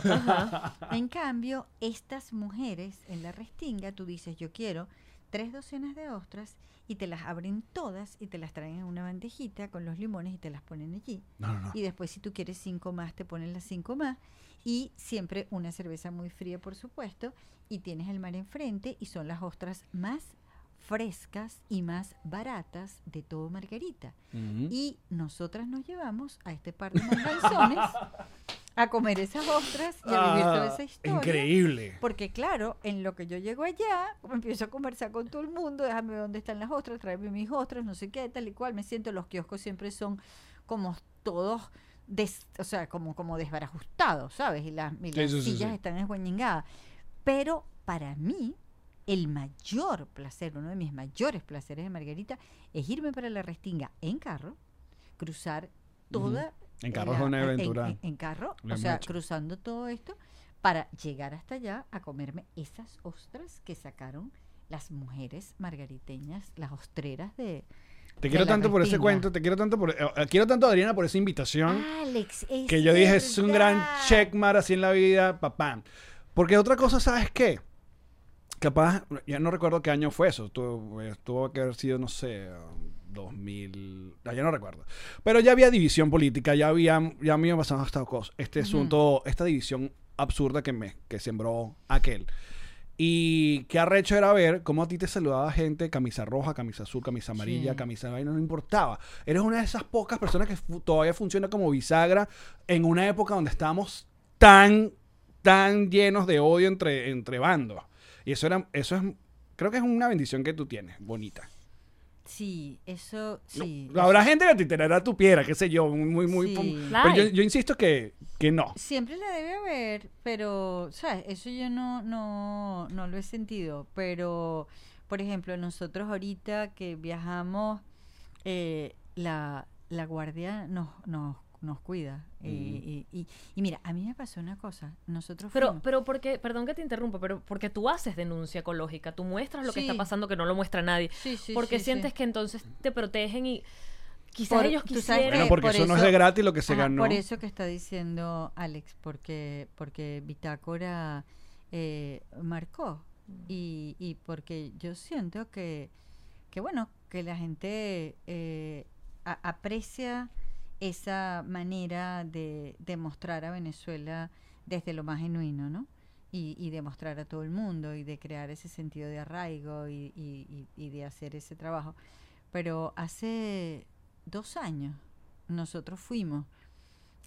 En cambio, estas mujeres en la restinga, tú dices, yo quiero tres docenas de ostras y te las abren todas y te las traen en una bandejita con los limones y te las ponen allí. No, no, no. Y después si tú quieres cinco más, te ponen las cinco más. Y siempre una cerveza muy fría, por supuesto. Y tienes el mar enfrente y son las ostras más frescas y más baratas de todo Margarita. Y nosotras nos llevamos a este par de manganzones a comer esas ostras y a vivir toda Ah, esa historia. Increíble. Porque claro, en lo que yo llego allá, empiezo a conversar con todo el mundo, déjame ver dónde están las ostras, tráeme mis ostras, no sé qué, tal y cual, me siento, los kioscos siempre son como todos, des- o sea, como, como desbarajustados, ¿sabes? Y las, y Sí, las sí, sí, sillas sí. están esguañingadas. Pero para mí, el mayor placer, uno de mis mayores placeres de Margarita, es irme para la Restinga en carro, cruzar toda... En carro la- es una en- aventura. en- en carro, o sea, cruzando todo esto para llegar hasta allá a comerme esas ostras que sacaron las mujeres margariteñas, las ostreras de... Te quiero tanto por ese cuento, te quiero tanto por eh, eh, quiero tanto Adriana por esa invitación Alex, es que yo dije es un gran verdad. checkmark así en la vida, papá. Porque otra cosa, ¿sabes qué? Capaz, ya no recuerdo qué año fue eso, tuvo, tuvo que haber sido, no sé, um, 2000, ah, ya no recuerdo. Pero ya había división política, ya había, ya me pasado estas cosas, este asunto, esta división absurda que me, que sembró aquel. Y qué arrecho era ver cómo a ti te saludaba gente, camisa roja, camisa azul, camisa amarilla, Sí. camisa vaina, no importaba. Eres una de esas pocas personas que fu- todavía funciona como bisagra en una época donde estábamos tan, tan llenos de odio entre, entre bandos. Y eso era, eso es, creo que es una bendición que tú tienes, bonita. Sí, eso sí. No, Habrá gente que te tirará tu piedra, qué sé yo, muy, muy... Sí. Pero yo insisto que, que no. Siempre la debe haber, pero, ¿sabes? Eso yo no, no, no lo he sentido. Pero, por ejemplo, nosotros ahorita que viajamos, eh, la, la guardia nos, nos, nos cuida. eh, y, y- y mira, a mí me pasó una cosa. Nosotros Pero, fuimos- pero porque, perdón que te interrumpa, pero porque tú haces denuncia ecológica, tú muestras lo que está pasando que no lo muestra nadie. Sí, sí, porque sí, sientes sí. que entonces te protegen y quizás Por- ellos quisieran. Bueno, que porque por eso, no es de gratis lo que se Ajá, ganó. Por eso que está diciendo Alex, porque, porque Bitácora eh, marcó y, y porque yo siento que, que bueno, que la gente eh, a- aprecia esa manera de, de mostrar a Venezuela desde lo más genuino, ¿no? Y, y de mostrar a todo el mundo y de crear ese sentido de arraigo y, y- y- y de hacer ese trabajo. Pero hace dos años nosotros fuimos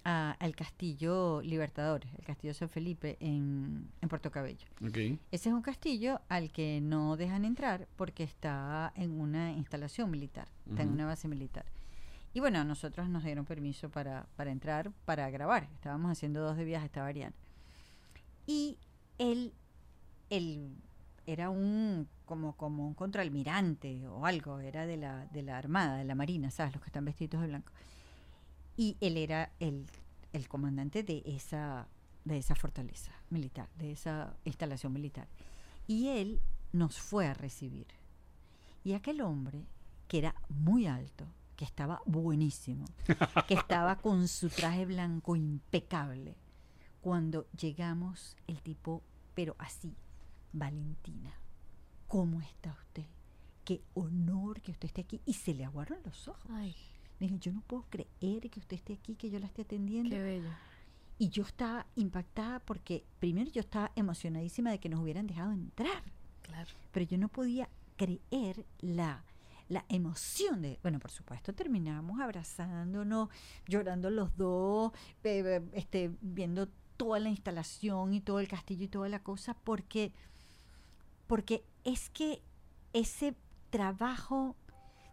a- al castillo Libertadores, el castillo San Felipe en, en Puerto Cabello. Ese es un castillo al que no dejan entrar porque está en una instalación militar, está en una base militar. Y bueno, nosotros nos dieron permiso para, para entrar, para grabar. Estábamos haciendo dos de viaje, estaba Ariana. Y él, él era un como, como un contraalmirante o algo, era de la, de la Armada, de la Marina, ¿sabes? Los que están vestidos de blanco. Y él era el, el comandante de esa, de esa fortaleza militar, de esa instalación militar. Y él nos fue a recibir. Y aquel hombre, que era muy alto, que estaba buenísimo, que estaba con su traje blanco impecable, cuando llegamos, el tipo, pero así, Valentina, ¿cómo está usted? Qué honor que usted esté aquí. Y se le aguaron los ojos. Ay, Me dijo, yo no puedo creer que usted esté aquí, que yo la esté atendiendo. qué bello. Y yo estaba impactada porque primero yo estaba emocionadísima de que nos hubieran dejado entrar, Claro. pero yo no podía creer la, la emoción de, bueno, por supuesto, terminamos abrazándonos, llorando los dos, eh, este, viendo toda la instalación y todo el castillo y toda la cosa, porque, porque es que ese trabajo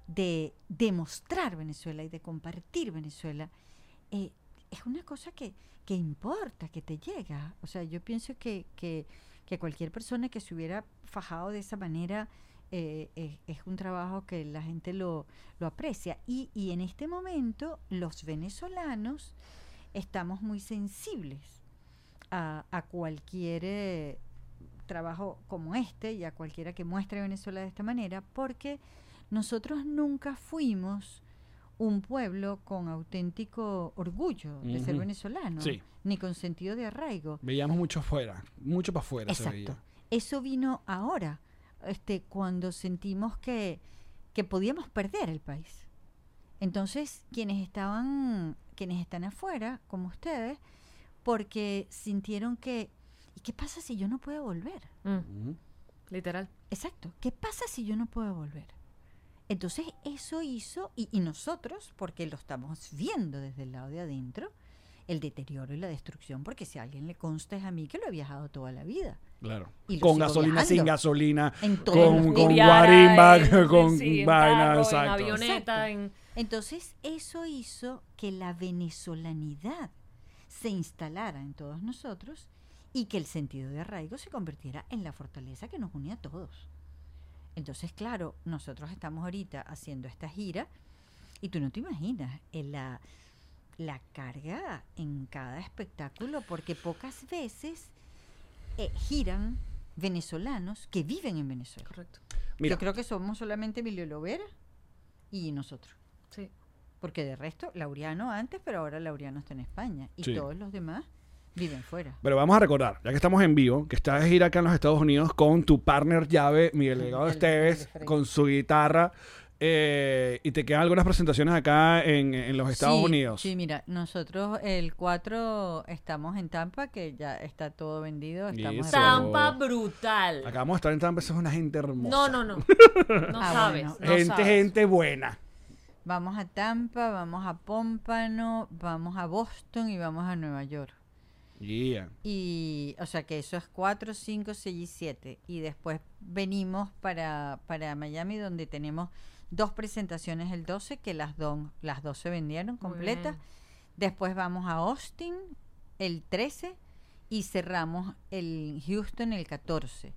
de demostrar Venezuela y de compartir Venezuela eh, es una cosa que, que importa, que te llega. O sea, yo pienso que, que, que cualquier persona que se hubiera fajado de esa manera eh, es, es un trabajo que la gente lo, lo aprecia. Y, y en este momento los venezolanos estamos muy sensibles a, a cualquier eh, trabajo como este y a cualquiera que muestre Venezuela de esta manera, porque nosotros nunca fuimos un pueblo con auténtico orgullo de ser venezolano, Sí. ni con sentido de arraigo. Veíamos mucho fuera, mucho para afuera se Exacto. veía. Eso vino ahora, este, cuando sentimos que, que podíamos perder el país. Entonces, quienes estaban, quienes están afuera, como ustedes, porque sintieron que, ¿y qué pasa si yo no puedo volver? Mm, literal. Exacto. ¿Qué pasa si yo no puedo volver? Entonces eso hizo, y, y nosotros, porque lo estamos viendo desde el lado de adentro, el deterioro y la destrucción, porque si a alguien le consta es a mí que lo he viajado toda la vida. Claro. Y Con gasolina, sin gasolina, En todo con, con Viara, guarimba, en- con sí, en vaina, carro, exacto. En avioneta, en... Entonces eso hizo que la venezolanidad se instalara en todos nosotros y que el sentido de arraigo se convirtiera en la fortaleza que nos unía a todos. Entonces, claro, nosotros estamos ahorita haciendo esta gira y tú no te imaginas eh, la, la carga en cada espectáculo porque pocas veces eh, giran venezolanos que viven en Venezuela. Correcto. Mira, Yo creo que somos solamente Emilio Lovera y nosotros. Sí. Porque de resto, Laureano antes, pero ahora Laureano está en España. Y Sí. todos los demás viven fuera. pero vamos a recordar, ya que estamos en vivo, que estás de gira acá en los Estados Unidos con tu partner llave, Miguel Delgado Esteves, con su guitarra. Eh, y te quedan algunas presentaciones acá en, en los Estados Sí, Unidos. Sí, mira, nosotros el 4 estamos en Tampa, que ya está todo vendido. Estamos de. Tampa brutal. Acá vamos a estar en Tampa, eso es una gente hermosa. No, no, no. No Ah, sabes. bueno. no gente, sabes. gente buena. Vamos a Tampa, vamos a Pómpano, vamos a Boston y vamos a Nueva York. Yeah. Y, o sea que eso es 4, 5, 6 y 7. Y después venimos para, para Miami, donde tenemos dos presentaciones el 12, que las, dos las dos se vendieron completas. Después vamos a Austin el 13 y cerramos el Houston el 14.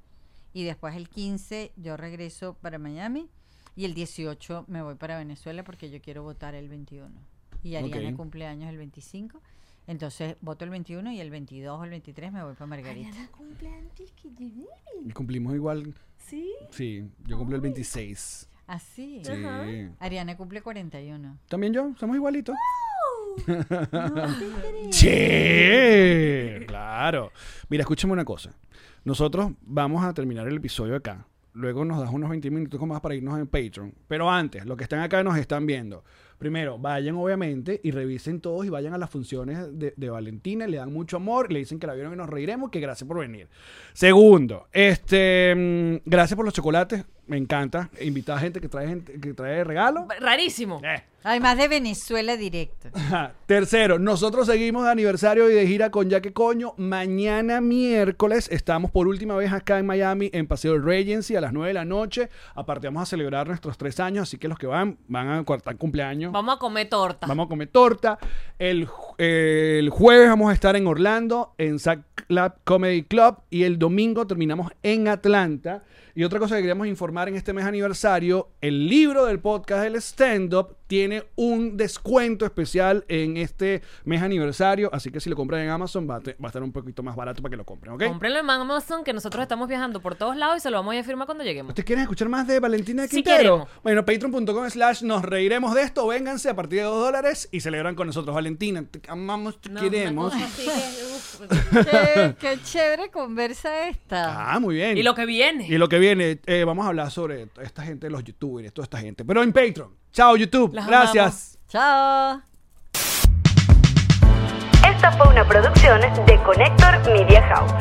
Y después el 15 yo regreso para Miami y el 18 me voy para Venezuela porque yo quiero votar el 21. Y Ariana Ok. cumpleaños el 25. Entonces voto el 21 y el 22 o el 23 me voy para Margarita. Y cumplimos igual. Sí. Sí, yo cumplo el 26. Así. Sí. Ariana cumple 41. También yo, somos igualitos. No te. Sí, claro. Mira, escúchame una cosa. Nosotros vamos a terminar el episodio acá. Luego nos das unos 20 minutos más para irnos en Patreon. Pero antes, los que están acá nos están viendo. Primero, vayan obviamente y revisen todos y vayan a las funciones de, de Valentina. Le dan mucho amor, le dicen que la vieron y nos reiremos, que gracias por venir. Segundo, este, mm, gracias por los chocolates. Me encanta. Invitar a gente que trae, gente, que trae regalo. Rarísimo. Eh. Además de Venezuela directo. Ajá. Tercero, nosotros seguimos de aniversario y de gira con Ya que Coño. Mañana miércoles estamos por última vez acá en Miami en Paseo Regency a las 9 de la noche. Aparte vamos a celebrar nuestros tres años, así que los que van van a cuartar cumpleaños. Vamos a comer torta. Vamos a comer torta. El, el jueves vamos a estar en Orlando, en Zack Club Comedy Club. Y el domingo terminamos en Atlanta. Y otra cosa que queríamos informar en este mes aniversario: el libro del podcast del stand-up tiene un descuento especial en este mes aniversario. Así que si lo compran en Amazon, va a, te- va a estar un poquito más barato para que lo compren, ¿ok? Cómprenlo en Amazon que nosotros estamos viajando por todos lados y se lo vamos a ir a firmar cuando lleguemos. ¿Ustedes quieren escuchar más de Valentina de Quintero? bueno, patreon.com slash nos reiremos de esto. Vénganse a partir de dos dólares y celebran con nosotros. Valentina, te amamos, te No, queremos. qué, qué chévere conversa esta. Ah, muy bien. y lo que viene. Y lo que viene, eh, vamos a hablar sobre esta gente, los youtubers, toda esta gente. Pero en Patreon. Chao, YouTube. Las Gracias. Chao. Esta fue una producción de Connector Media House.